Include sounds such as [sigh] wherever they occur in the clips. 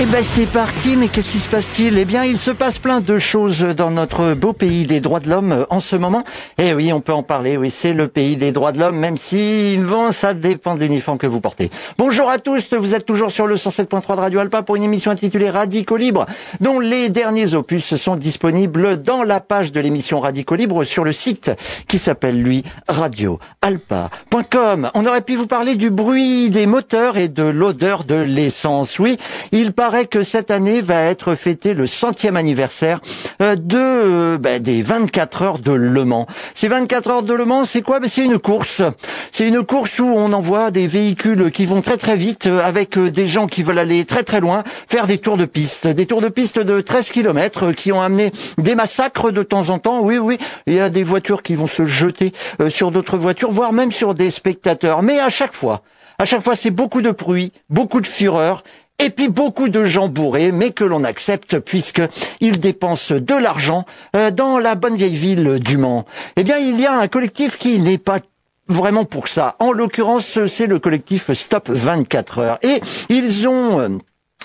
Eh ben c'est parti, mais qu'est-ce qui se passe-t-il? Eh bien, il se passe plein de choses dans notre beau pays des droits de l'homme euh, en ce moment. Eh oui, on peut en parler, oui, c'est le pays des droits de l'homme, même si, bon, ça dépend de l'uniforme que vous portez. Bonjour à tous, vous êtes toujours sur le 107.3 de Radio Alpa pour une émission intitulée Radico Libre, dont les derniers opus sont disponibles dans la page de l'émission Radico Libre sur le site qui s'appelle, lui, radioalpa.com. On aurait pu vous parler du bruit des moteurs et de l'odeur de l'essence. Oui, il paraît que cette année va être fêté le centième anniversaire euh, de euh, ben, des 24 heures de Le Mans. Ces 24 heures de Le Mans, c'est quoi? Ben, C'est une course. C'est une course où on envoie des véhicules qui vont très très vite euh, avec des gens qui veulent aller très très loin, faire des tours de piste, des tours de piste de 13 km qui ont amené des massacres de temps en temps. Oui, oui, il y a des voitures qui vont se jeter sur d'autres voitures, voire même sur des spectateurs. Mais à chaque fois, à chaque fois, c'est beaucoup de bruit, beaucoup de fureur et puis beaucoup de gens bourrés, mais que l'on accepte puisque ils dépensent de l'argent euh, dans la bonne vieille ville du Mans. Eh bien, il y a un collectif qui n'est pas vraiment pour ça. En l'occurrence, c'est le collectif Stop 24 heures. Et ils ont euh,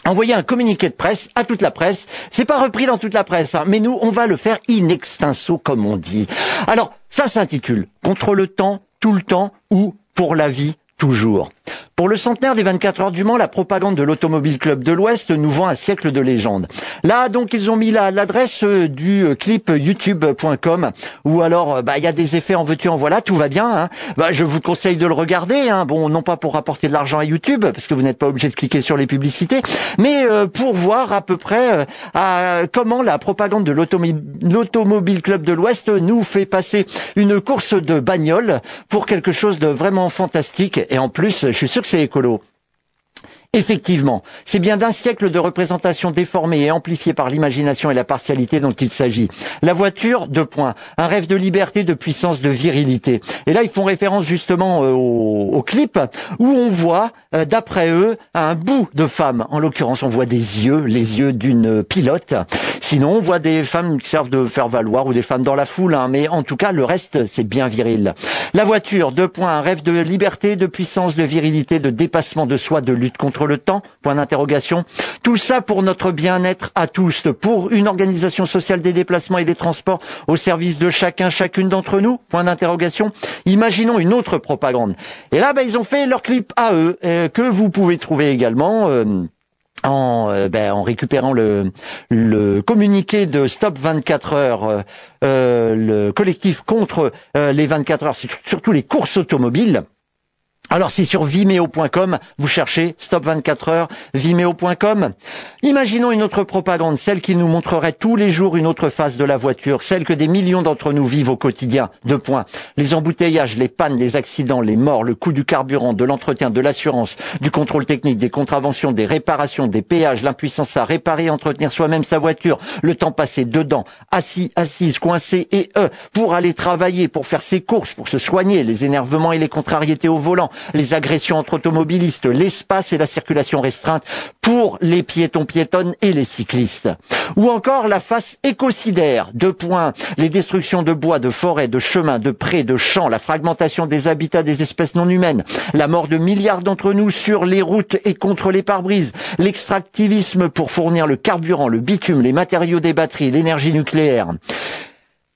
envoyé un communiqué de presse à toute la presse. C'est pas repris dans toute la presse, hein, mais nous, on va le faire in extenso, comme on dit. Alors, ça s'intitule Contre le temps, tout le temps ou pour la vie toujours. Pour le centenaire des 24 heures du Mans, la propagande de l'Automobile Club de l'Ouest nous vend un siècle de légende. Là, donc, ils ont mis l'adresse euh, du euh, clip youtube.com où alors, euh, bah, il y a des effets en veux-tu, en voilà, tout va bien. Hein. Bah, je vous conseille de le regarder. Hein. Bon, non pas pour rapporter de l'argent à YouTube, parce que vous n'êtes pas obligé de cliquer sur les publicités, mais pour voir à peu près comment la propagande de l'Automobile Club de l'Ouest nous fait passer une course de bagnole pour quelque chose de vraiment fantastique. Et en plus, je suis sûr c'est écolo. Effectivement, c'est bien d'un siècle de représentation déformée et amplifiée par l'imagination et la partialité dont il s'agit. La voiture, deux points. Un rêve de liberté, de puissance, de virilité. Et là, ils font référence justement euh, au, clip où on voit, euh, d'après eux, un bout de femme. En l'occurrence, on voit des yeux, les yeux d'une pilote. Sinon, on voit des femmes qui servent de faire valoir ou des femmes dans la foule. Hein. mais en tout cas, le reste, c'est bien viril. La voiture, deux points. Un rêve de liberté, de puissance, de virilité, de dépassement de soi, de lutte contre le temps Point d'interrogation. Tout ça pour notre bien-être à tous, pour une organisation sociale des déplacements et des transports au service de chacun, chacune d'entre nous Point d'interrogation. Imaginons une autre propagande. Et là, ben, ils ont fait leur clip à eux, euh, que vous pouvez trouver également. Euh, en, euh, ben, en récupérant le, le communiqué de Stop 24 heures, le collectif contre les 24 heures, surtout les courses automobiles. Alors si sur vimeo.com, vous cherchez Stop 24 heures, vimeo.com. Imaginons une autre propagande, celle qui nous montrerait tous les jours une autre face de la voiture, celle que des millions d'entre nous vivent au quotidien. Deux points. Les embouteillages, les pannes, les accidents, les morts, le coût du carburant, de l'entretien, de l'assurance, du contrôle technique, des contraventions, des réparations, des péages, l'impuissance à réparer et entretenir soi-même sa voiture, le temps passé dedans, assis, assise, coincé et eux, pour aller travailler, pour faire ses courses, pour se soigner, les énervements et les contrariétés au volant, les agressions entre automobilistes, l'espace et la circulation restreinte pour les piétons piétonnes et les cyclistes. Ou encore la face écocidaire, deux points, les destructions de bois, de forêts, de chemins, de prés, de champs, la fragmentation des habitats des espèces non humaines, la mort de milliards d'entre nous sur les routes et contre les pare-brises, l'extractivisme pour fournir le carburant, le bitume, les matériaux des batteries, l'énergie nucléaire.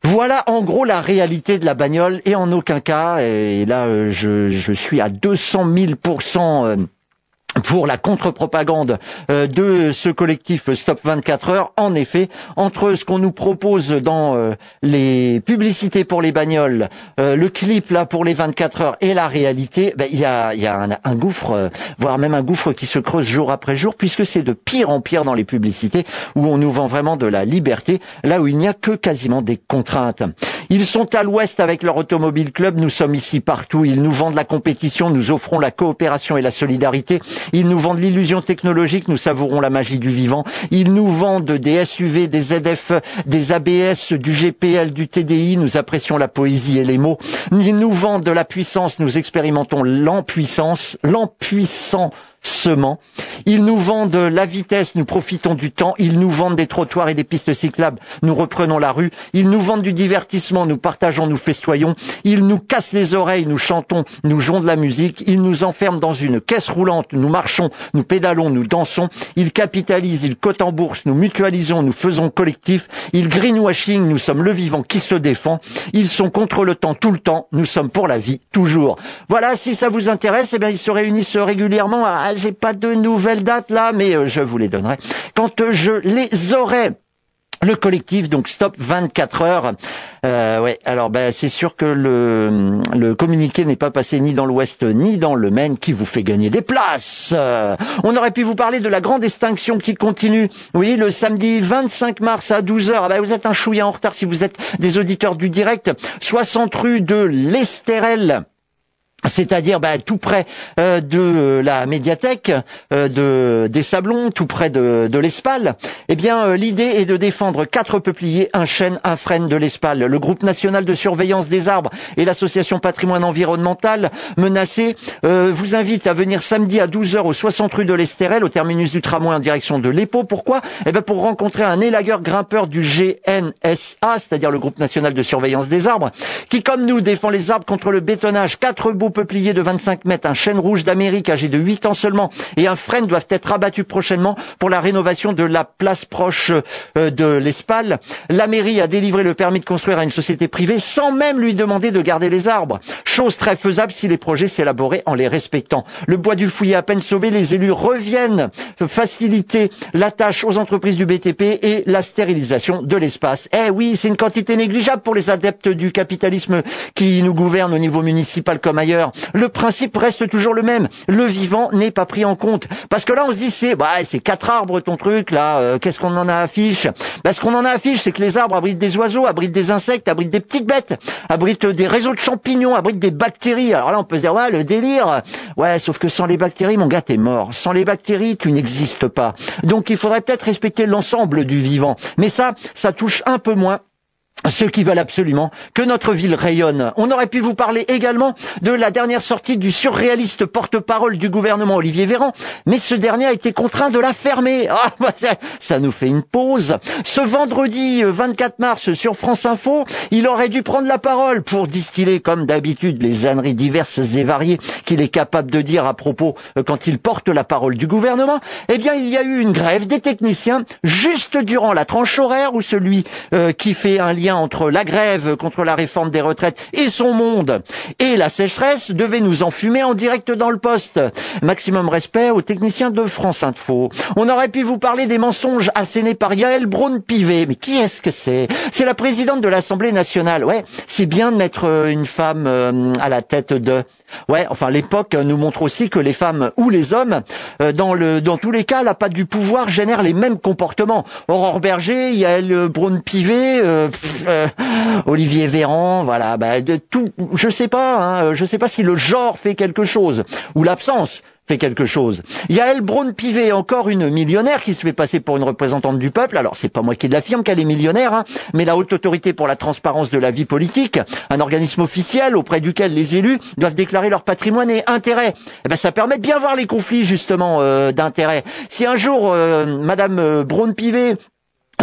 Voilà en gros la réalité de la bagnole et en aucun cas, et là euh, je, je suis à 200 000 pour la contre-propagande euh, de ce collectif Stop 24 heures. En effet, entre ce qu'on nous propose dans euh, les publicités pour les bagnoles, euh, le clip là pour les 24 heures et la réalité, ben, il y a, y a un, gouffre, voire même un gouffre qui se creuse jour après jour, puisque c'est de pire en pire dans les publicités où on nous vend vraiment de la liberté, là où il n'y a que quasiment des contraintes. Ils sont à l'ouest avec leur automobile club, nous sommes ici partout, ils nous vendent la compétition, nous offrons la coopération et la solidarité. Ils nous vendent l'illusion technologique, nous savourons la magie du vivant. Ils nous vendent des SUV, des ZF, des ABS, du GPL, du TDI, nous apprécions la poésie et les mots. Ils nous vendent de la puissance, nous expérimentons l'empuissance, l'empuissant se ment. Ils nous vendent la vitesse, nous profitons du temps. Ils nous vendent des trottoirs et des pistes cyclables, nous reprenons la rue. Ils nous vendent du divertissement, nous partageons, nous festoyons. Ils nous cassent les oreilles, nous chantons, nous jouons de la musique. Ils nous enferment dans une caisse roulante, nous marchons, nous pédalons, nous dansons. Ils capitalisent, ils cotent en bourse, nous mutualisons, nous faisons collectif. Ils greenwashing, nous sommes le vivant qui se défend. Ils sont contre le temps tout le temps, nous sommes pour la vie toujours. Voilà, si ça vous intéresse, eh bien ils se réunissent régulièrement. Ah, j'ai pas de nouvelles dates là, mais euh, je vous les donnerai quand euh, je les aurai. Le collectif, donc Stop 24 heures. Euh, ouais, alors ben, c'est sûr que le, le communiqué n'est pas passé ni dans l'Ouest ni dans le Maine, qui vous fait gagner des places. Euh, on aurait pu vous parler de la grande extinction qui continue. Oui, le samedi 25 mars à 12h. Ah ben, vous êtes un chouïa en retard si vous êtes des auditeurs du direct. 60 rue de l'Estérel c'est-à-dire bah, tout près euh, de la médiathèque euh, de des Sablons, tout près de, de l'Espal. Eh bien, euh, l'idée est de défendre quatre peupliers, un chêne, un frêne de l'Espal. Le groupe national de surveillance des arbres et l'association patrimoine environnemental menacé vous invite à venir samedi à 12h au 60 rue de l'Estérel, au terminus du tramway en direction de l'Épau. Pourquoi? Eh bien, pour rencontrer un élagueur grimpeur du GNSA, c'est-à-dire le groupe national de surveillance des arbres, qui, comme nous, défend les arbres contre le bétonnage. Quatre beaux peuplier de 25 mètres, un chêne rouge d'Amérique âgé de 8 ans seulement et un frêne doivent être abattus prochainement pour la rénovation de la place proche euh, de l'Espal. La mairie a délivré le permis de construire à une société privée sans même lui demander de garder les arbres. Chose très faisable si les projets s'élaboraient en les respectant. Le bois du fouillé à peine sauvé, les élus reviennent faciliter la tâche aux entreprises du BTP et la stérilisation de l'espace. Eh oui, c'est une quantité négligeable pour les adeptes du capitalisme qui nous gouvernent au niveau municipal comme ailleurs le principe reste toujours le même. Le vivant n'est pas pris en compte. Parce que là, on se dit, c'est bah, c'est quatre arbres ton truc, là, euh, qu'est-ce qu'on en a affiche? Bah, Ce qu'on en a affiche, c'est que les arbres abritent des oiseaux, abritent des insectes, abritent des petites bêtes, abritent des réseaux de champignons, abritent des bactéries. Alors là, on peut se dire, ouais, le délire. Ouais, sauf que sans les bactéries, mon gars, t'es mort. Sans les bactéries, tu n'existes pas. Donc il faudrait peut-être respecter l'ensemble du vivant. Mais ça, ça touche un peu moins ceux qui veulent absolument que notre ville rayonne. On aurait pu vous parler également de la dernière sortie du surréaliste porte-parole du gouvernement Olivier Véran, mais ce dernier a été contraint de la fermer. [laughs] Ah, bah, ça, nous fait une pause. Ce vendredi 24 euh, mars sur France Info, il aurait dû prendre la parole pour distiller comme d'habitude les âneries diverses et variées qu'il est capable de dire à propos euh, quand il porte la parole du gouvernement. Eh bien, il y a eu une grève des techniciens juste durant la tranche horaire où celui euh, qui fait un lien entre la grève contre la réforme des retraites et son monde et la sécheresse devait nous enfumer en direct dans le poste. Maximum respect aux techniciens de France Info. On aurait pu vous parler des mensonges assénés par Yael Braun-Pivet. Mais qui est-ce que c'est? C'est la présidente de l'Assemblée nationale. Ouais, c'est bien de mettre euh, une femme euh, à la tête de... Ouais, enfin l'époque nous montre aussi que les femmes ou les hommes, euh, dans le dans tous les cas, la patte du pouvoir génère les mêmes comportements. Aurore Berger, Yael Braun-Pivet, euh, Olivier Véran, voilà, bah, de tout, je sais pas, hein, je sais pas si le genre fait quelque chose ou l'absence fait quelque chose. Yael Braun-Pivet, encore une millionnaire qui se fait passer pour une représentante du peuple. Alors, c'est pas moi qui l'affirme qu'elle est millionnaire, hein, mais la Haute Autorité pour la Transparence de la Vie Politique, un organisme officiel auprès duquel les élus doivent déclarer leur patrimoine et intérêts. Eh ben, ça permet de bien voir les conflits, justement, euh, d'intérêts. Si un jour, euh, Madame euh, Braun-Pivet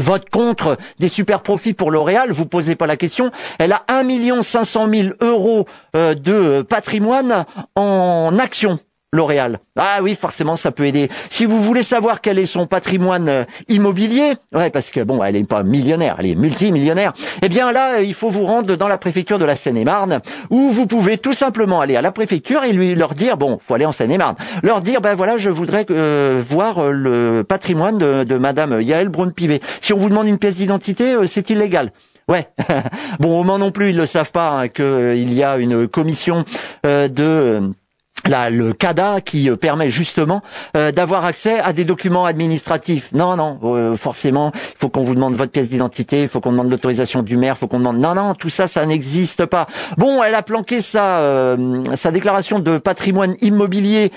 vote contre des super profits pour L'Oréal, vous posez pas la question. Elle a 1 500 000 euros euh, de patrimoine en actions. L'Oréal. Ah oui, forcément, ça peut aider. Si vous voulez savoir quel est son patrimoine euh, immobilier, ouais, parce que bon, elle est pas millionnaire, elle est multimillionnaire. Eh bien là, il faut vous rendre dans la préfecture de la Seine-et-Marne, où vous pouvez tout simplement aller à la préfecture et lui leur dire, bon, faut aller en Seine-et-Marne, leur dire, ben voilà, je voudrais euh, voir euh, le patrimoine de, de Madame Yael Braun-Pivet. Si on vous demande une pièce d'identité, c'est illégal. Ouais. [laughs] bon, au moins non plus, ils le savent pas hein, qu'il y a une commission de Là, le CADA qui euh, permet justement euh, d'avoir accès à des documents administratifs. Non, non, euh, forcément, il faut qu'on vous demande votre pièce d'identité, il faut qu'on demande l'autorisation du maire, il faut qu'on demande. Non, non, tout ça, ça n'existe pas. Bon, elle a planqué sa sa déclaration de patrimoine immobilier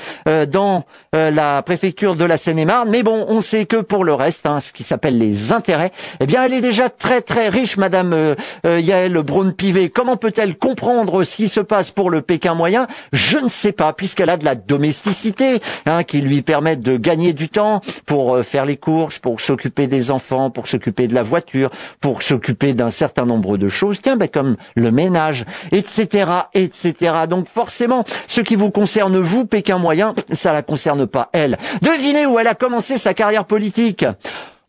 dans la préfecture de la Seine-et-Marne, mais bon, on sait que pour le reste, hein, ce qui s'appelle les intérêts, eh bien, elle est déjà très très riche, Madame Yael Braun-Pivet. Comment peut-elle comprendre ce qui se passe pour le Pékin moyen? Je ne sais pas puisqu'elle a de la domesticité, hein, qui lui permettent de gagner du temps pour euh, faire les courses, pour s'occuper des enfants, pour s'occuper de la voiture, pour s'occuper d'un certain nombre de choses, tiens, ben, comme le ménage, etc., etc. Donc forcément, ce qui vous concerne vous, Pékin moyen, ça la concerne pas elle. Devinez où elle a commencé sa carrière politique?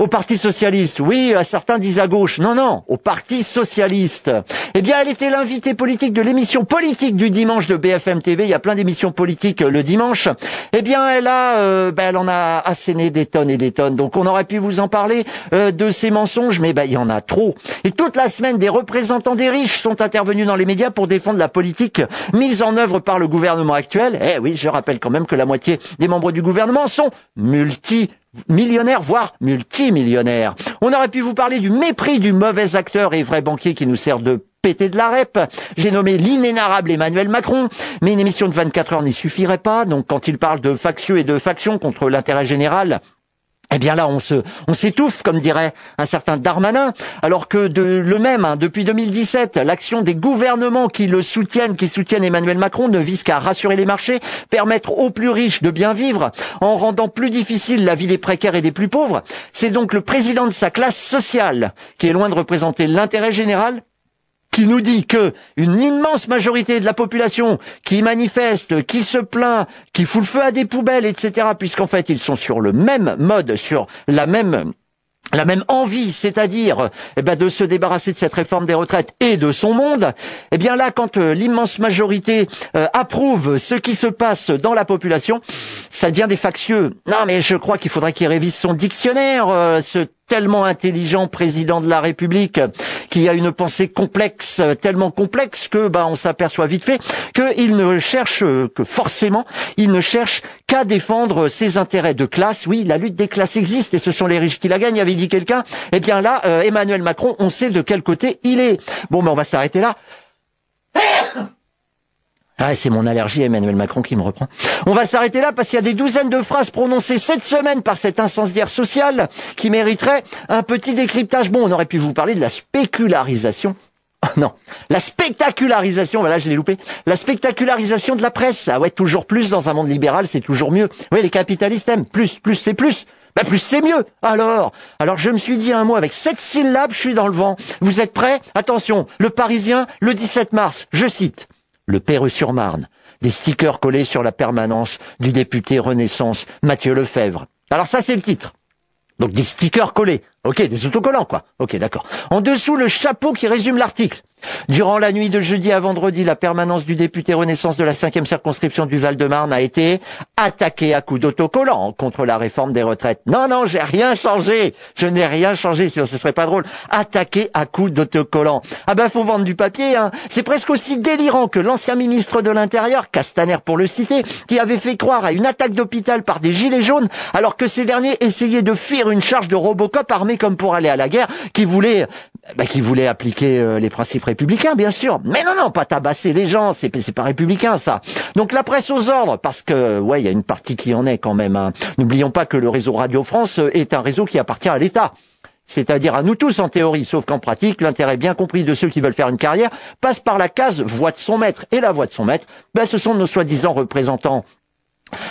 Au Parti socialiste. Oui, certains disent à gauche. Non, non, au Parti socialiste. Eh bien, elle était l'invitée politique de l'émission politique du dimanche de BFM TV. Il y a plein d'émissions politiques euh, le dimanche. Eh bien, elle a, euh, ben, elle en a asséné des tonnes et des tonnes. Donc, on aurait pu vous en parler euh, de ces mensonges, mais ben, il y en a trop. Et toute la semaine, des représentants des riches sont intervenus dans les médias pour défendre la politique mise en œuvre par le gouvernement actuel. Eh oui, je rappelle quand même que la moitié des membres du gouvernement sont multi millionnaire, voire multimillionnaire. On aurait pu vous parler du mépris du mauvais acteur et vrai banquier qui nous sert de péter de la rep. J'ai nommé l'inénarrable Emmanuel Macron, mais une émission de 24 heures n'y suffirait pas. Donc quand il parle de factieux et de factions contre l'intérêt général, eh bien là, on se, on s'étouffe, comme dirait un certain Darmanin, alors que de, le même, hein, depuis 2017, l'action des gouvernements qui le soutiennent, qui soutiennent Emmanuel Macron, ne vise qu'à rassurer les marchés, permettre aux plus riches de bien vivre, en rendant plus difficile la vie des précaires et des plus pauvres. C'est donc le président de sa classe sociale qui est loin de représenter l'intérêt général, qui nous dit que une immense majorité de la population qui manifeste, qui se plaint, qui fout le feu à des poubelles, etc., puisqu'en fait ils sont sur le même mode, sur la même la même envie, c'est-à-dire eh ben, de se débarrasser de cette réforme des retraites et de son monde, eh bien là, quand euh, l'immense majorité euh, approuve ce qui se passe dans la population, ça devient des factieux. Non, mais je crois qu'il faudrait qu'il révise son dictionnaire, euh, ce tellement intelligent président de la République qui a une pensée complexe, tellement complexe que bah on s'aperçoit vite fait qu'il ne cherche que forcément, il ne cherche qu'à défendre ses intérêts de classe. Oui, la lutte des classes existe et ce sont les riches qui la gagnent, avait dit quelqu'un. Eh bien là, euh, Emmanuel Macron, on sait de quel côté il est. Bon, mais on va s'arrêter là. Ah, c'est mon allergie Emmanuel Macron qui me reprend. On va s'arrêter là parce qu'il y a des douzaines de phrases prononcées cette semaine par cet incendiaire social qui mériterait un petit décryptage. Bon, on aurait pu vous parler de la spécularisation. [laughs] Oh non, la spectacularisation, voilà, je l'ai loupé. La spectacularisation de la presse. Ah ouais, toujours plus dans un monde libéral, c'est toujours mieux. Oui, les capitalistes aiment. Plus, plus, c'est plus. Ben plus c'est mieux. Alors, alors je me suis dit un mot avec sept syllabes, je suis dans le vent. Vous êtes prêts? Attention, le Parisien, le 17 mars, je cite le Perreux-sur-Marne, des stickers collés sur la permanence du député Renaissance Mathieu Lefebvre. Alors ça, c'est le titre. Donc des stickers collés. Ok, des autocollants, quoi. Ok, d'accord. En dessous, le chapeau qui résume l'article. Durant la nuit de jeudi à vendredi, la permanence du député Renaissance de la cinquième circonscription du Val-de-Marne a été attaquée à coups d'autocollants contre la réforme des retraites. Non, non, j'ai rien changé. Je n'ai rien changé, sinon ce serait pas drôle. Attaqué à coups d'autocollants. Ah ben, faut vendre du papier, hein. C'est presque aussi délirant que l'ancien ministre de l'Intérieur, Castaner pour le citer, qui avait fait croire à une attaque d'hôpital par des gilets jaunes, alors que ces derniers essayaient de fuir une charge de Robocop armé comme pour aller à la guerre, qui voulait, bah, qui voulait appliquer euh, les principes républicains, bien sûr. Mais non, non, pas tabasser les gens, c'est c'est pas républicain ça. Donc la presse aux ordres, parce que ouais, il y a une partie qui en est quand même. Hein. N'oublions pas que le réseau Radio France euh, est un réseau qui appartient à l'État c'est-à-dire à nous tous en théorie, sauf qu'en pratique, l'intérêt bien compris de ceux qui veulent faire une carrière passe par la case voix de son maître. Et la voix de son maître, ben, ce sont nos soi-disant représentants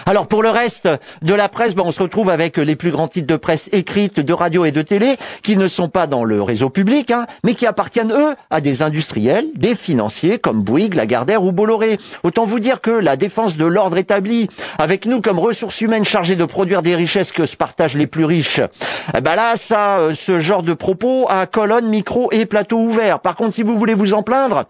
alors pour le reste de la presse, ben, on se retrouve avec les plus grands titres de presse écrite, de radio et de télé, qui ne sont pas dans le réseau public, hein, mais qui appartiennent eux à des industriels, des financiers comme Bouygues, Lagardère ou Bolloré. Autant vous dire que la défense de l'ordre établi, avec nous comme ressources humaines chargées de produire des richesses que se partagent les plus riches, eh ben là, ça, euh, ce genre de propos à colonne, micro et plateau ouvert. Par contre, si vous voulez vous en plaindre,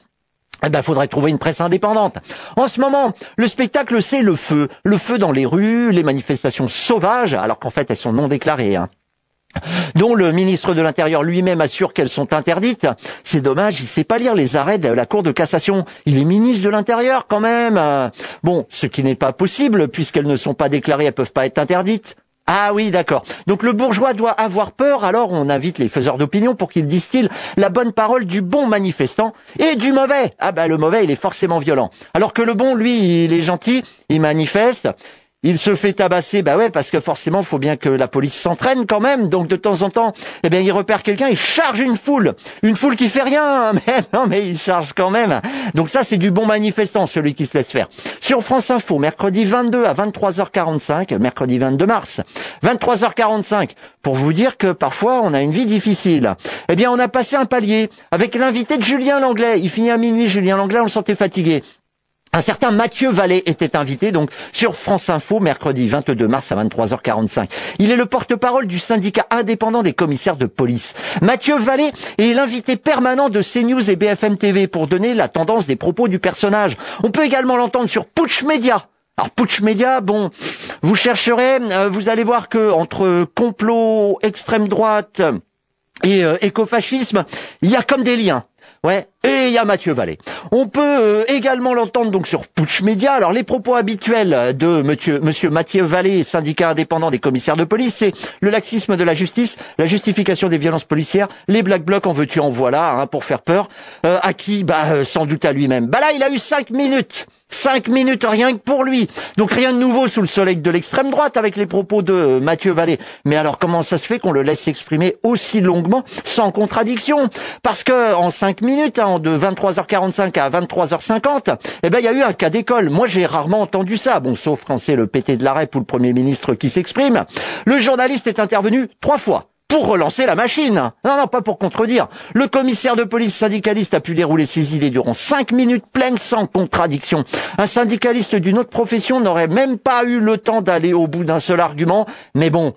eh ben, faudrait trouver une presse indépendante. En ce moment, le spectacle, c'est le feu. Le feu dans les rues, les manifestations sauvages, alors qu'en fait, elles sont non déclarées. Hein dont le ministre de l'Intérieur lui-même assure qu'elles sont interdites. C'est dommage, il sait pas lire les arrêts de la Cour de cassation. Il est ministre de l'Intérieur quand même. Bon, ce qui n'est pas possible puisqu'elles ne sont pas déclarées, elles peuvent pas être interdites. Ah oui, d'accord. Donc le bourgeois doit avoir peur, alors on invite les faiseurs d'opinion pour qu'ils distillent la bonne parole du bon manifestant et du mauvais. Ah ben le mauvais, il est forcément violent. Alors que le bon, lui, il est gentil, il manifeste, il se fait tabasser, bah ouais, parce que forcément, faut bien que la police s'entraîne quand même. Donc de temps en temps, eh bien, il repère quelqu'un, il charge une foule, une foule qui fait rien, [laughs] mais non, mais il charge quand même. Donc ça, c'est du bon manifestant, celui qui se laisse faire. Sur France Info, mercredi 22 à 23h45, mercredi 22 mars, 23h45, pour vous dire que parfois on a une vie difficile. Eh bien, on a passé un palier avec l'invité de Julien Langlais. Il finit à minuit, Julien Langlais, on le sentait fatigué. Un certain Mathieu Vallée était invité donc sur France Info mercredi 22 mars à 23h45. Il est le porte-parole du syndicat indépendant des commissaires de police. Mathieu Vallée est l'invité permanent de CNews et BFM TV pour donner la tendance des propos du personnage. On peut également l'entendre sur Putsch Media. Alors Putsch Media, bon, vous chercherez, euh, vous allez voir que entre complot, extrême droite et euh, écofascisme, il y a comme des liens. Ouais, et il y a Mathieu Vallée. On peut euh, également l'entendre donc sur Putsch Média. Alors les propos habituels de monsieur, monsieur Mathieu Vallée, syndicat indépendant des commissaires de police, c'est le laxisme de la justice, la justification des violences policières, les black blocs en veux-tu en voilà, hein, pour faire peur. Euh, à qui Bah euh, sans doute à lui-même. Bah là il a eu cinq minutes Cinq minutes rien que pour lui. Donc rien de nouveau sous le soleil de l'extrême droite avec les propos de Mathieu Vallée. Mais alors comment ça se fait qu'on le laisse s'exprimer aussi longuement, sans contradiction? Parce que en cinq minutes, hein, de 23h45 à 23h50, eh ben il y a eu un cas d'école. Moi j'ai rarement entendu ça. Bon, sauf quand c'est le PT de la REP ou le Premier ministre qui s'exprime. Le journaliste est intervenu trois fois pour relancer la machine. Non, non, pas pour contredire. Le commissaire de police syndicaliste a pu dérouler ses idées durant cinq minutes pleines sans contradiction. Un syndicaliste d'une autre profession n'aurait même pas eu le temps d'aller au bout d'un seul argument. Mais bon,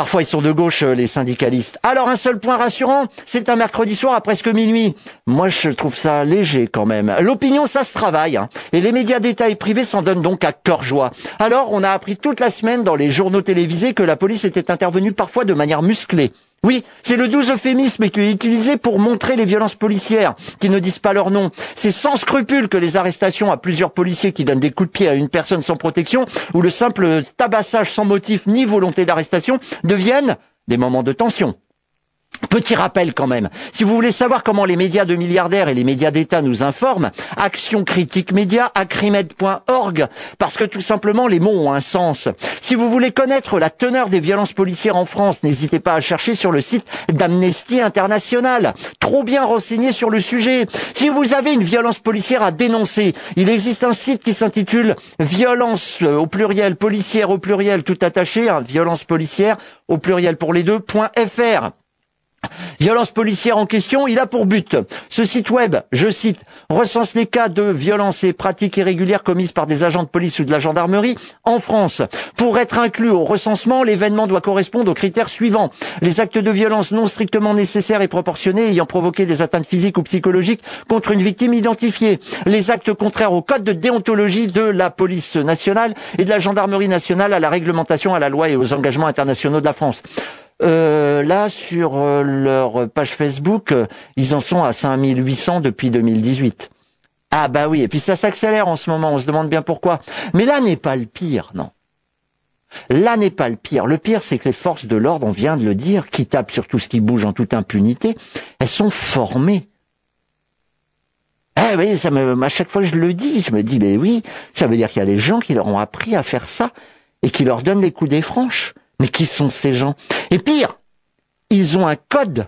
Parfois, ils sont de gauche, euh, les syndicalistes. Alors, un seul point rassurant, c'est un mercredi soir à presque minuit. Moi, je trouve ça léger quand même. L'opinion, ça se travaille. Hein. Et les médias d'État et privés s'en donnent donc à cœur joie. Alors, on a appris toute la semaine dans les journaux télévisés que la police était intervenue parfois de manière musclée. Oui, c'est le doux euphémisme qui est utilisé pour montrer les violences policières, qui ne disent pas leur nom. C'est sans scrupule que les arrestations à plusieurs policiers qui donnent des coups de pied à une personne sans protection, ou le simple tabassage sans motif ni volonté d'arrestation, deviennent des moments de tension. Petit rappel quand même, si vous voulez savoir comment les médias de milliardaires et les médias d'État nous informent, Action Critique Média, acrimed.org, parce que tout simplement les mots ont un sens. Si vous voulez connaître la teneur des violences policières en France, n'hésitez pas à chercher sur le site d'Amnesty International, trop bien renseigné sur le sujet. Si vous avez une violence policière à dénoncer, il existe un site qui s'intitule Violence euh, au pluriel, policière au pluriel, tout attaché, hein, violence policière au pluriel pour les deux, .fr. Violence policière en question, il a pour but. Ce site web, je cite, recense les cas de violences et pratiques irrégulières commises par des agents de police ou de la gendarmerie en France. Pour être inclus au recensement, l'événement doit correspondre aux critères suivants. Les actes de violence non strictement nécessaires et proportionnés ayant provoqué des atteintes physiques ou psychologiques contre une victime identifiée. Les actes contraires au code de déontologie de la police nationale et de la gendarmerie nationale à la réglementation, à la loi et aux engagements internationaux de la France. Euh, là, sur euh, leur page Facebook, euh, ils en sont à 5800 depuis 2018. Ah bah oui, et puis ça s'accélère en ce moment, on se demande bien pourquoi. Mais là n'est pas le pire, non. Là n'est pas le pire. Le pire, c'est que les forces de l'ordre, on vient de le dire, qui tapent sur tout ce qui bouge en toute impunité, elles sont formées. Eh oui, ça me, à chaque fois je le dis, je me dis, mais oui, ça veut dire qu'il y a des gens qui leur ont appris à faire ça et qui leur donnent des coups des franches. Mais qui sont ces gens? Et pire, ils ont un code.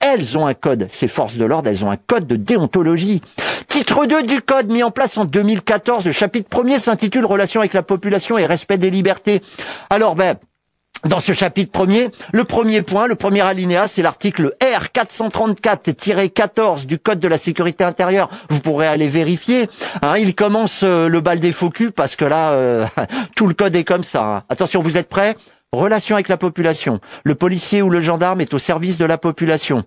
Elles ont un code. Ces forces de l'ordre, elles ont un code de déontologie. Titre 2 du code mis en place en 2014, le chapitre premier s'intitule Relations avec la population et respect des libertés. Alors ben, dans ce chapitre premier, le premier point, le premier alinéa, c'est l'article R434-14 du Code de la sécurité intérieure. Vous pourrez aller vérifier. Hein, il commence euh, le bal des faux culs parce que là, euh, [laughs] tout le code est comme ça. Hein. Attention, vous êtes prêts? Relation avec la population. Le policier ou le gendarme est au service de la population.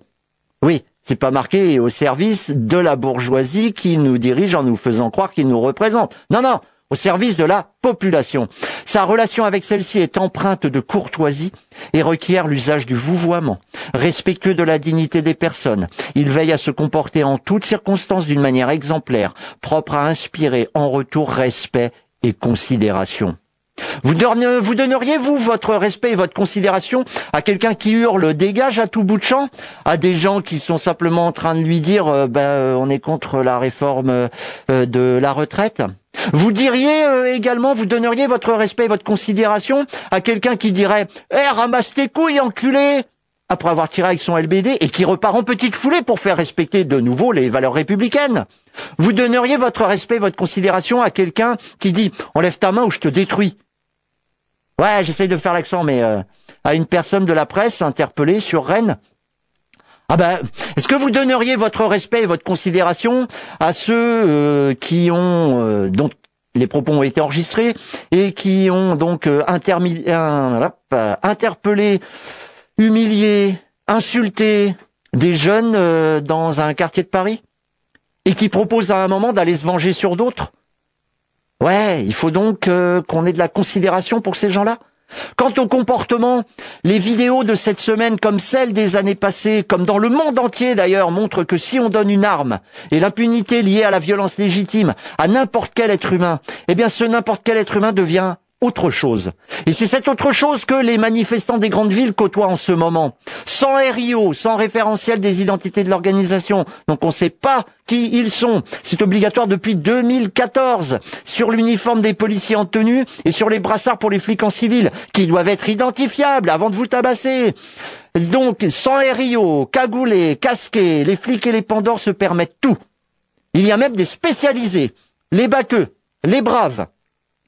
Oui, c'est pas marqué au service de la bourgeoisie qui nous dirige en nous faisant croire qu'il nous représente. Non, non, au service de la population. Sa relation avec celle-ci est empreinte de courtoisie et requiert l'usage du vouvoiement, respectueux de la dignité des personnes. Il veille à se comporter en toutes circonstances d'une manière exemplaire, propre à inspirer en retour respect et considération. Vous donneriez, vous votre respect et votre considération à quelqu'un qui hurle dégage à tout bout de champ À des gens qui sont simplement en train de lui dire euh, ben, euh, on est contre la réforme euh, de la retraite vous diriez également, vous donneriez votre respect et votre considération à quelqu'un qui dirait Eh, ramasse tes couilles, enculé !» après avoir tiré avec son LBD et qui repart en petite foulée pour faire respecter de nouveau les valeurs républicaines. Vous donneriez votre respect et votre considération à quelqu'un qui dit enlève ta main ou je te détruis. Ouais, j'essaye de faire l'accent, mais euh, à une personne de la presse interpellée sur Rennes. Ah ben, est-ce que vous donneriez votre respect et votre considération à ceux euh, qui ont, euh, dont les propos ont été enregistrés et qui ont donc interpellé, humilié, insulté des jeunes dans un quartier de Paris et qui proposent à un moment d'aller se venger sur d'autres? Ouais, il faut donc euh, qu'on ait de la considération pour ces gens-là. Quant au comportement, les vidéos de cette semaine, comme celles des années passées, comme dans le monde entier d'ailleurs, montrent que si on donne une arme et l'impunité liée à la violence légitime à n'importe quel être humain, eh bien ce n'importe quel être humain devient autre chose. Et c'est cette autre chose que les manifestants des grandes villes côtoient en ce moment. Sans RIO, sans référentiel des identités de l'organisation. Donc on ne sait pas qui ils sont. C'est obligatoire depuis 2014 sur l'uniforme des policiers en tenue et sur les brassards pour les flics en civil, qui doivent être identifiables avant de vous tabasser. Donc, sans RIO, cagoulés, casqués, les flics et les pendants se permettent tout. Il y a même des spécialisés, les baqueux, les braves,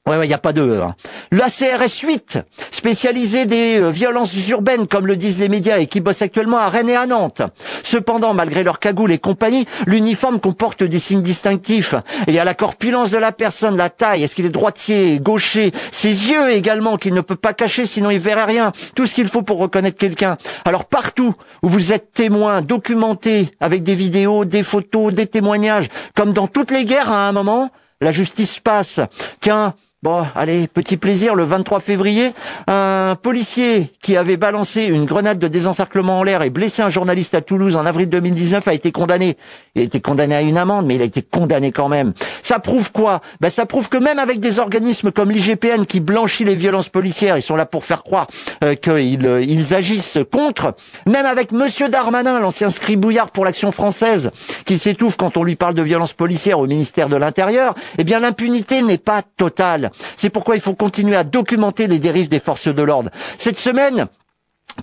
Ouais, il n'y a pas de... Hein. La CRS 8, spécialisée des euh, violences urbaines, comme le disent les médias, et qui bosse actuellement à Rennes et à Nantes. Cependant, malgré leur cagoule et compagnie, l'uniforme comporte des signes distinctifs. Et à la corpulence de la personne, la taille, est-ce qu'il est droitier, gaucher, ses yeux également, qu'il ne peut pas cacher, sinon il verrait rien. Tout ce qu'il faut pour reconnaître quelqu'un. Alors partout où vous êtes témoin, documenté, avec des vidéos, des photos, des témoignages, comme dans toutes les guerres à un moment, la justice passe. Tiens, Bon, allez, petit plaisir, le 23 février, un policier qui avait balancé une grenade de désencerclement en l'air et blessé un journaliste à Toulouse en avril 2019 a été condamné. Il a été condamné à une amende, mais il a été condamné quand même. Ça prouve quoi? Ben, Ça prouve que même avec des organismes comme l'IGPN qui blanchit les violences policières, ils sont là pour faire croire euh, qu'ils euh, agissent contre, même avec Monsieur Darmanin, l'ancien scribouillard pour l'action française, qui s'étouffe quand on lui parle de violences policières au ministère de l'Intérieur, eh bien l'impunité n'est pas totale. C'est pourquoi il faut continuer à documenter les dérives des forces de l'ordre. Cette semaine,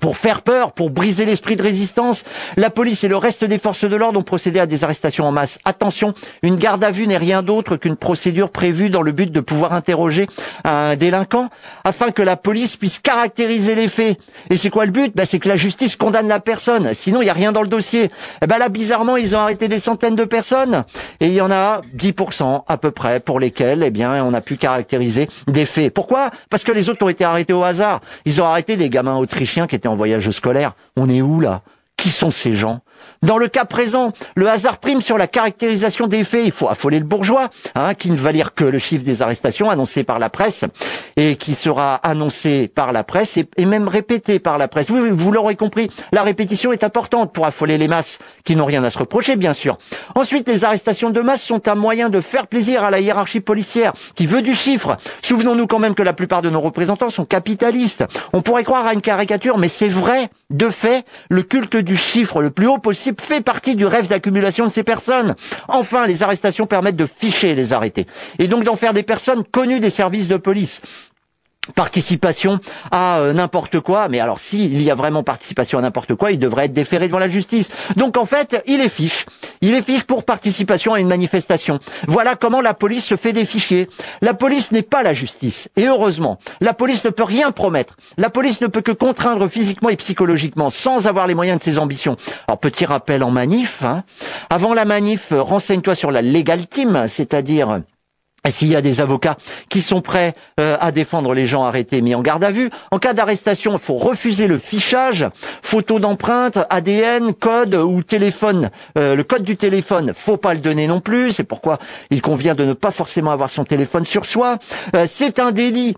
pour faire peur, pour briser l'esprit de résistance, la police et le reste des forces de l'ordre ont procédé à des arrestations en masse. Attention, une garde à vue n'est rien d'autre qu'une procédure prévue dans le but de pouvoir interroger un délinquant afin que la police puisse caractériser les faits. Et c'est quoi le but? Ben, C'est que la justice condamne la personne. Sinon, il n'y a rien dans le dossier. Et eh ben là, bizarrement, ils ont arrêté des centaines de personnes. Et il y en a 10% à peu près pour lesquels eh bien, on a pu caractériser des faits. Pourquoi? Parce que les autres ont été arrêtés au hasard. Ils ont arrêté des gamins autrichiens qui étaient en voyage scolaire. On est où là? Qui sont ces gens? Dans le cas présent, le hasard prime sur la caractérisation des faits. Il faut affoler le bourgeois, hein, qui ne va lire que le chiffre des arrestations annoncé par la presse et qui sera annoncé par la presse et, même répété par la presse. Vous, l'aurez compris, la répétition est importante pour affoler les masses qui n'ont rien à se reprocher, bien sûr. Ensuite, les arrestations de masse sont un moyen de faire plaisir à la hiérarchie policière qui veut du chiffre. Souvenons-nous quand même que la plupart de nos représentants sont capitalistes. On pourrait croire à une caricature, mais c'est vrai. De fait, le culte du chiffre le plus haut fait partie du rêve d'accumulation de ces personnes. Enfin, les arrestations permettent de ficher les arrêtés et donc d'en faire des personnes connues des services de police participation à euh, n'importe quoi, mais alors s'il y a vraiment participation à n'importe quoi, il devrait être déféré devant la justice. Donc en fait, il est fiche. Il est fiche pour participation à une manifestation. Voilà comment la police se fait des. La police n'est pas la justice. Et heureusement, la police ne peut rien promettre. La police ne peut que contraindre physiquement et psychologiquement, sans avoir les moyens de ses ambitions. Alors petit rappel en manif. Hein. Avant la manif, renseigne-toi sur la legal team, c'est-à-dire est-ce qu'il y a des avocats qui sont prêts euh, à défendre les gens arrêtés mis en garde à vue? En cas d'arrestation, il faut refuser le fichage, photo d'empreinte, ADN, code ou téléphone. Euh, le code du téléphone, faut pas le donner non plus. C'est pourquoi il convient de ne pas forcément avoir son téléphone sur soi. Euh, c'est un délit,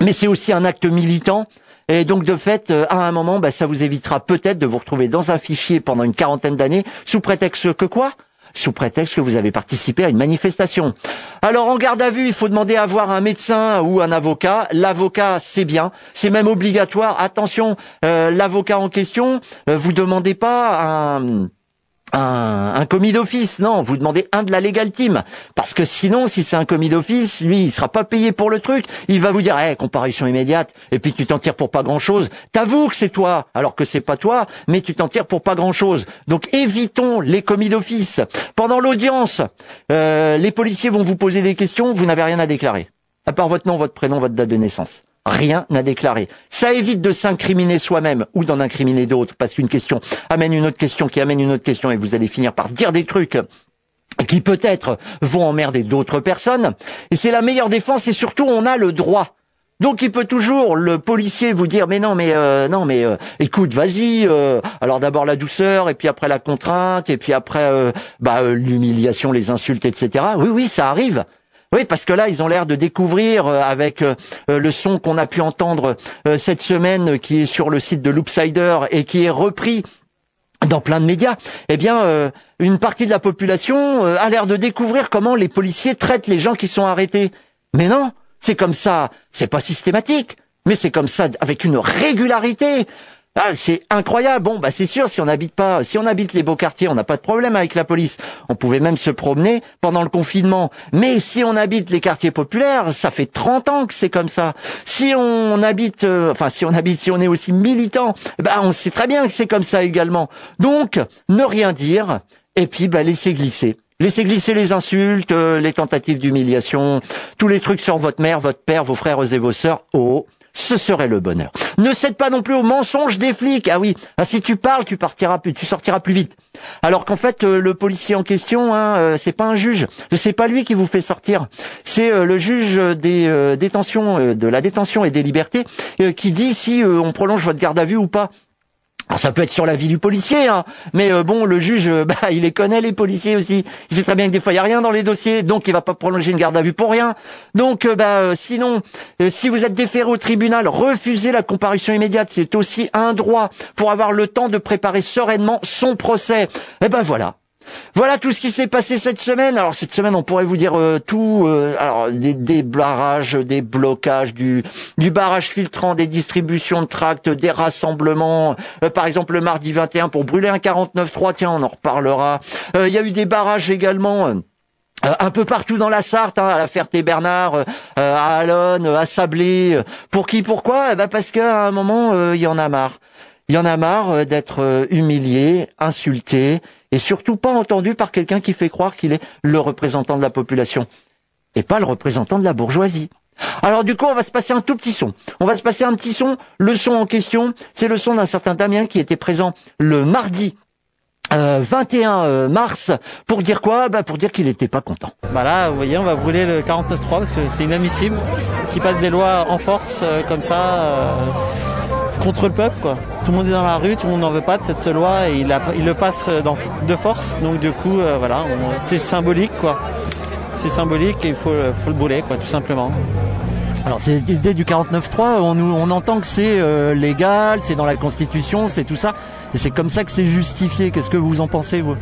mais c'est aussi un acte militant. Et donc de fait, à un moment, bah, ça vous évitera peut-être de vous retrouver dans un fichier pendant une quarantaine d'années, sous prétexte que quoi? Sous prétexte que vous avez participé à une manifestation. Alors en garde à vue, il faut demander à voir un médecin ou un avocat. L'avocat, c'est bien, c'est même obligatoire. Attention, euh, l'avocat en question, euh, vous demandez pas un un, commis d'office, non, vous demandez un de la Legal Team, parce que sinon, si c'est un commis d'office, lui, il sera pas payé pour le truc, il va vous dire, eh, comparution immédiate, et puis tu t'en tires pour pas grand-chose, t'avoues que c'est toi, alors que c'est pas toi, mais tu t'en tires pour pas grand-chose. Donc évitons les commis d'office. Pendant l'audience, euh, les policiers vont vous poser des questions, vous n'avez rien à déclarer, à part votre nom, votre prénom, votre date de naissance rien n'a déclaré. Ça évite de s'incriminer soi-même ou d'en incriminer d'autres, parce qu'une question amène une autre question qui amène une autre question et vous allez finir par dire des trucs qui peut-être vont emmerder d'autres personnes. Et c'est la meilleure défense et surtout on a le droit. Donc il peut toujours le policier vous dire mais non mais euh, non mais euh, écoute vas-y euh, alors d'abord la douceur et puis après la contrainte et puis après bah l'humiliation les insultes etc oui oui ça arrive oui, parce que là, ils ont l'air de découvrir euh, avec euh, le son qu'on a pu entendre euh, cette semaine, qui est sur le site de Loopsider et qui est repris dans plein de médias, eh bien, une partie de la population a l'air de découvrir comment les policiers traitent les gens qui sont arrêtés. Mais non, c'est comme ça, c'est pas systématique, mais c'est comme ça avec une régularité. Ah, c'est incroyable. Bon, bah c'est sûr, si on habite pas, si on habite les beaux quartiers, on n'a pas de problème avec la police. On pouvait même se promener pendant le confinement. Mais si on habite les quartiers populaires, ça fait 30 ans que c'est comme ça. Si on habite, euh, enfin si on habite, si on est aussi militant, bah on sait très bien que c'est comme ça également. Donc, ne rien dire et puis bah laisser glisser. Laissez glisser les insultes, euh, les tentatives d'humiliation, tous les trucs sur votre mère, votre père, vos frères et vos sœurs. Oh, ce serait le bonheur. Ne cède pas non plus aux mensonges des flics. Ah oui, ah, si tu parles, tu partiras plus, tu sortiras plus vite. Alors qu'en fait, euh, le policier en question, hein, euh, c'est pas un juge. C'est pas lui qui vous fait sortir. C'est euh, le juge des détentions, de la détention et des libertés, qui dit si on prolonge votre garde à vue ou pas. Alors ça peut être sur la vie du policier, hein, mais euh, bon, le juge, euh, [laughs] bah, il les connaît les policiers aussi. Il sait très bien que des fois il y a rien dans les dossiers, donc il va pas prolonger une garde à vue pour rien. Donc, euh, bah, sinon, si vous êtes déféré au tribunal, refusez la comparution immédiate. C'est aussi un droit pour avoir le temps de préparer sereinement son procès. Et eh ben voilà. Voilà tout ce qui s'est passé cette semaine. Alors cette semaine, on pourrait vous dire euh, tout. Euh, alors des, des barrages, des blocages, du, du barrage filtrant, des distributions de tracts, des rassemblements. Euh, par exemple, le mardi 21 pour brûler un 49.3. Tiens, on en reparlera. Il y a eu des barrages également. un peu partout dans la Sarthe, hein, à la Ferté-Bernard, à Alonne, à Sablé. Pour qui Pourquoi? Eh ben Parce qu'à un moment, il y en a marre. Il y en a marre d'être humilié, insulté, et surtout pas entendu par quelqu'un qui fait croire qu'il est le représentant de la population et pas le représentant de la bourgeoisie. Alors du coup, on va se passer un tout petit son. On va se passer un petit son. Le son en question, c'est le son d'un certain Damien qui était présent le mardi 21 euh, euh, mars pour dire quoi? Bah Pour dire qu'il n'était pas content. Bah vous voyez, on va brûler le 49.3 parce que c'est inadmissible qu'il passe des lois en force euh, comme ça contre le peuple. Quoi. Tout le monde est dans la rue, tout le monde n'en veut pas de cette loi et il, il le passe de force. Donc du coup, euh, voilà, c'est symbolique. quoi. C'est symbolique et il faut, faut le brûler, quoi, tout simplement. Alors c'est l'idée du 49.3, on, on entend que c'est euh, légal, c'est dans la Constitution, c'est tout ça, et c'est comme ça que c'est justifié. Qu'est-ce que vous en pensez, vous?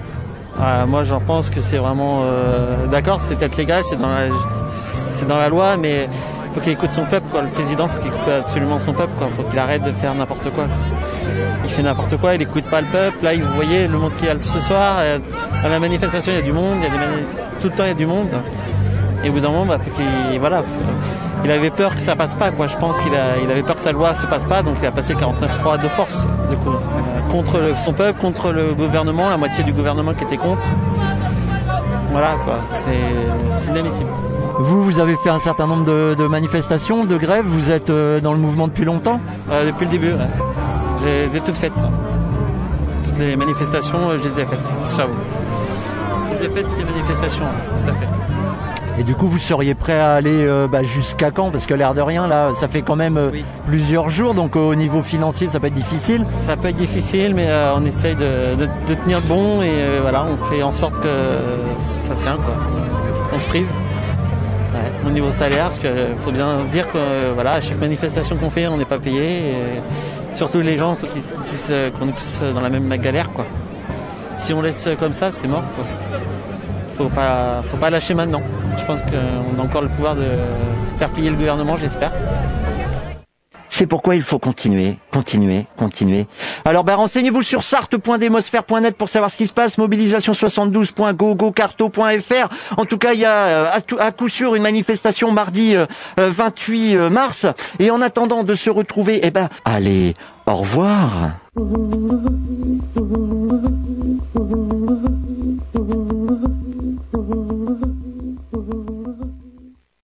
Moi j'en pense que c'est vraiment... Euh, d'accord, c'est peut-être légal, c'est dans, la, dans la loi, mais faut qu'il écoute son peuple, quoi. Le président, faut qu'il écoute absolument son peuple, quoi. Faut qu'il arrête de faire n'importe quoi. Il fait n'importe quoi, il écoute pas le peuple. Là, vous voyez le monde qu'il y a ce soir. À la manifestation, il y a du monde, il y a tout le temps, il y a du monde. Et au bout d'un moment, bah, faut qu'il, voilà, il avait peur que ça passe pas, quoi. Je pense qu'il a, il avait peur que sa loi se passe pas, donc il a passé le 49-3 de force, du coup, euh, contre son peuple, contre le gouvernement, la moitié du gouvernement qui était contre. Voilà, quoi. C'est inadmissible. Vous, vous avez fait un certain nombre de, manifestations, de grèves. Vous êtes euh, dans le mouvement depuis longtemps euh, Depuis le début, ouais. Je les ai toutes faites. Toutes les manifestations, euh, je les ai faites, ça. Je les ai faites, toutes les manifestations, tout à fait. Et du coup, vous seriez prêt à aller bah, jusqu'à quand Parce que l'air de rien, là, ça fait quand même plusieurs jours, donc au niveau financier, ça peut être difficile. Ça peut être difficile, mais on essaye de, de, tenir bon et voilà, on fait en sorte que ça tient, quoi. On se prive au niveau salaire, parce qu'il faut bien se dire que voilà, à chaque manifestation qu'on fait, on n'est pas payé. Surtout les gens, il faut qu'ils qu'on tous dans la même galère. Quoi. Si on laisse comme ça, c'est mort. Quoi. faut pas, faut pas lâcher maintenant. Je pense qu'on a encore le pouvoir de faire plier le gouvernement, j'espère. C'est pourquoi il faut continuer, continuer, continuer. Alors ben renseignez-vous sur sarthe.demosphère.net pour savoir ce qui se passe, mobilisation72.gogocarto.fr. En tout cas, il y a euh, à, coup sûr une manifestation mardi 28 euh, euh, mars. Et en attendant de se retrouver, eh ben allez, au revoir.